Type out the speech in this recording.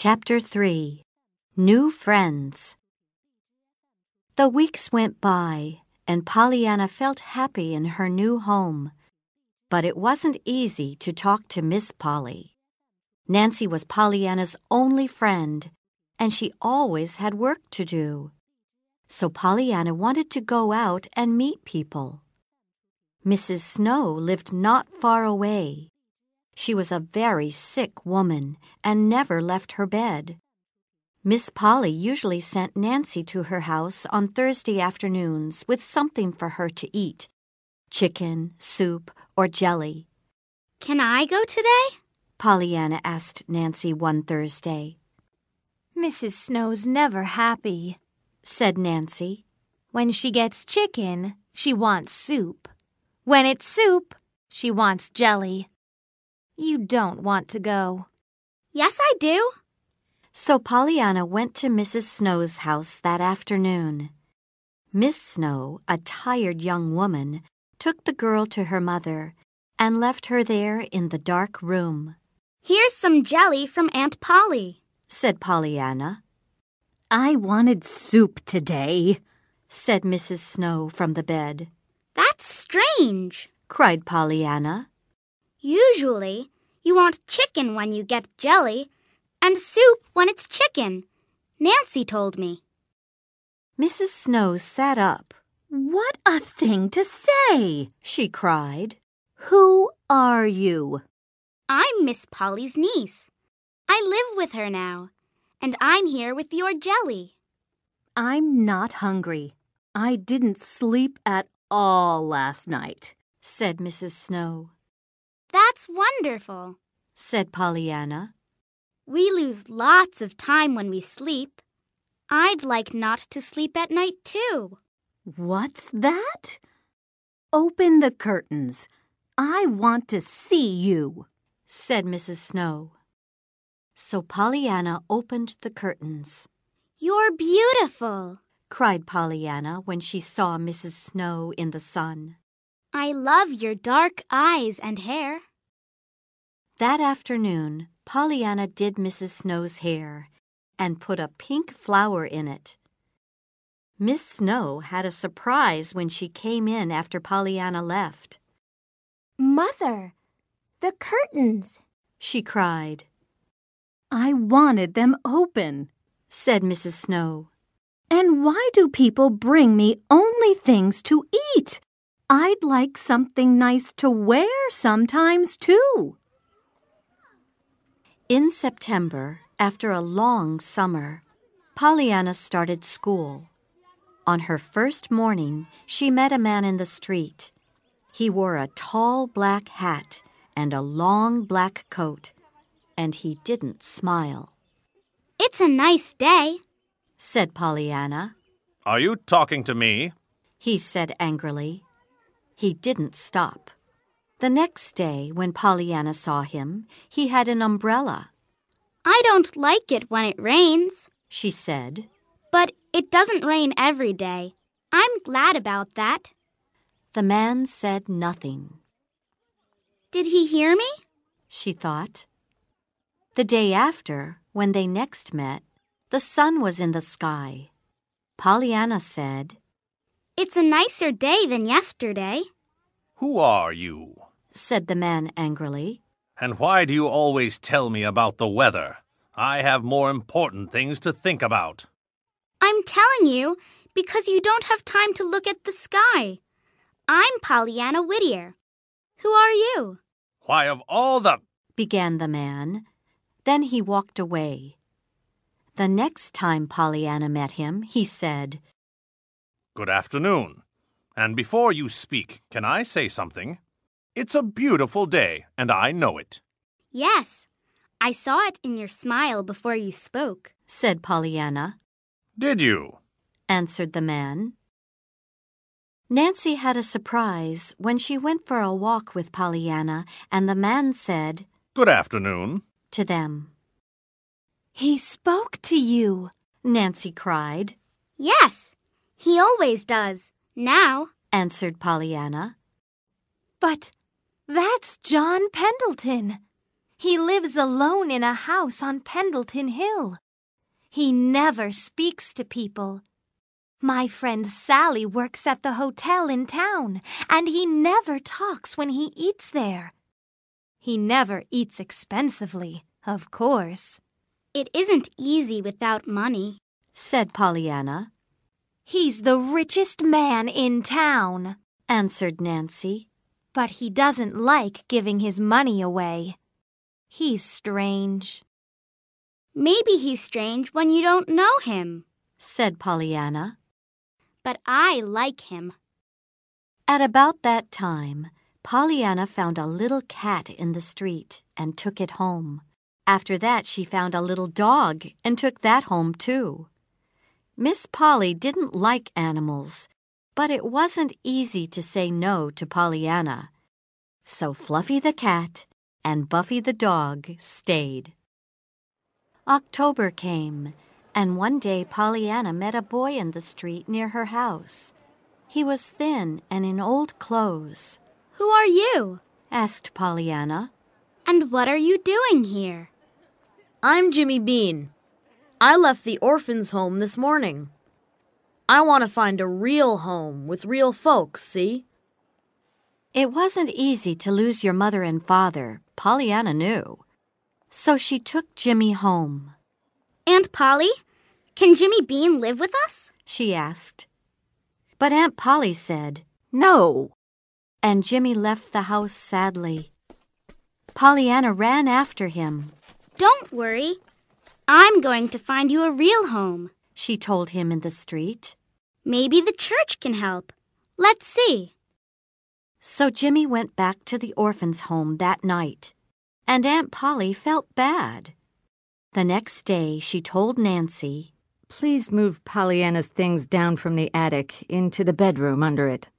Chapter 3 New Friends The weeks went by, and Pollyanna felt happy in her new home. But it wasn't easy to talk to Miss Polly. Nancy was Pollyanna's only friend, and she always had work to do. So Pollyanna wanted to go out and meet people. Mrs. Snow lived not far away. She was a very sick woman and never left her bed. Miss Polly usually sent Nancy to her house on Thursday afternoons with something for her to eat chicken, soup, or jelly. Can I go today? Pollyanna asked Nancy one Thursday. Mrs. Snow's never happy, said Nancy. When she gets chicken, she wants soup. When it's soup, she wants jelly. You don't want to go. Yes, I do. So Pollyanna went to Mrs. Snow's house that afternoon. Miss Snow, a tired young woman, took the girl to her mother and left her there in the dark room. Here's some jelly from Aunt Polly, said Pollyanna. I wanted soup today, said Mrs. Snow from the bed. That's strange, cried Pollyanna. Usually, you want chicken when you get jelly, and soup when it's chicken. Nancy told me. Mrs. Snow sat up. What a thing to say! she cried. Who are you? I'm Miss Polly's niece. I live with her now, and I'm here with your jelly. I'm not hungry. I didn't sleep at all last night, said Mrs. Snow. That's wonderful, said Pollyanna. We lose lots of time when we sleep. I'd like not to sleep at night, too. What's that? Open the curtains. I want to see you, said Mrs. Snow. So Pollyanna opened the curtains. You're beautiful, cried Pollyanna when she saw Mrs. Snow in the sun. I love your dark eyes and hair. That afternoon, Pollyanna did Mrs. Snow's hair and put a pink flower in it. Miss Snow had a surprise when she came in after Pollyanna left. Mother, the curtains, she cried. I wanted them open, said Mrs. Snow. And why do people bring me only things to eat? I'd like something nice to wear sometimes, too. In September, after a long summer, Pollyanna started school. On her first morning, she met a man in the street. He wore a tall black hat and a long black coat, and he didn't smile. It's a nice day, said Pollyanna. Are you talking to me? He said angrily. He didn't stop. The next day, when Pollyanna saw him, he had an umbrella. I don't like it when it rains, she said. But it doesn't rain every day. I'm glad about that. The man said nothing. Did he hear me? She thought. The day after, when they next met, the sun was in the sky. Pollyanna said, it's a nicer day than yesterday. Who are you? said the man angrily. And why do you always tell me about the weather? I have more important things to think about. I'm telling you because you don't have time to look at the sky. I'm Pollyanna Whittier. Who are you? Why, of all the. began the man. Then he walked away. The next time Pollyanna met him, he said, Good afternoon. And before you speak, can I say something? It's a beautiful day, and I know it. Yes, I saw it in your smile before you spoke, said Pollyanna. Did you? answered the man. Nancy had a surprise when she went for a walk with Pollyanna, and the man said, Good afternoon, to them. He spoke to you, Nancy cried. Yes, he always does. Now, answered Pollyanna. But that's John Pendleton. He lives alone in a house on Pendleton Hill. He never speaks to people. My friend Sally works at the hotel in town, and he never talks when he eats there. He never eats expensively, of course. It isn't easy without money, said Pollyanna. He's the richest man in town, answered Nancy. But he doesn't like giving his money away. He's strange. Maybe he's strange when you don't know him, said Pollyanna. But I like him. At about that time, Pollyanna found a little cat in the street and took it home. After that, she found a little dog and took that home too. Miss Polly didn't like animals, but it wasn't easy to say no to Pollyanna. So Fluffy the cat and Buffy the dog stayed. October came, and one day Pollyanna met a boy in the street near her house. He was thin and in old clothes. Who are you? asked Pollyanna. And what are you doing here? I'm Jimmy Bean. I left the orphan's home this morning. I want to find a real home with real folks, see? It wasn't easy to lose your mother and father, Pollyanna knew. So she took Jimmy home. Aunt Polly, can Jimmy Bean live with us? She asked. But Aunt Polly said, No. And Jimmy left the house sadly. Pollyanna ran after him. Don't worry. I'm going to find you a real home, she told him in the street. Maybe the church can help. Let's see. So Jimmy went back to the orphan's home that night, and Aunt Polly felt bad. The next day, she told Nancy, Please move Pollyanna's things down from the attic into the bedroom under it.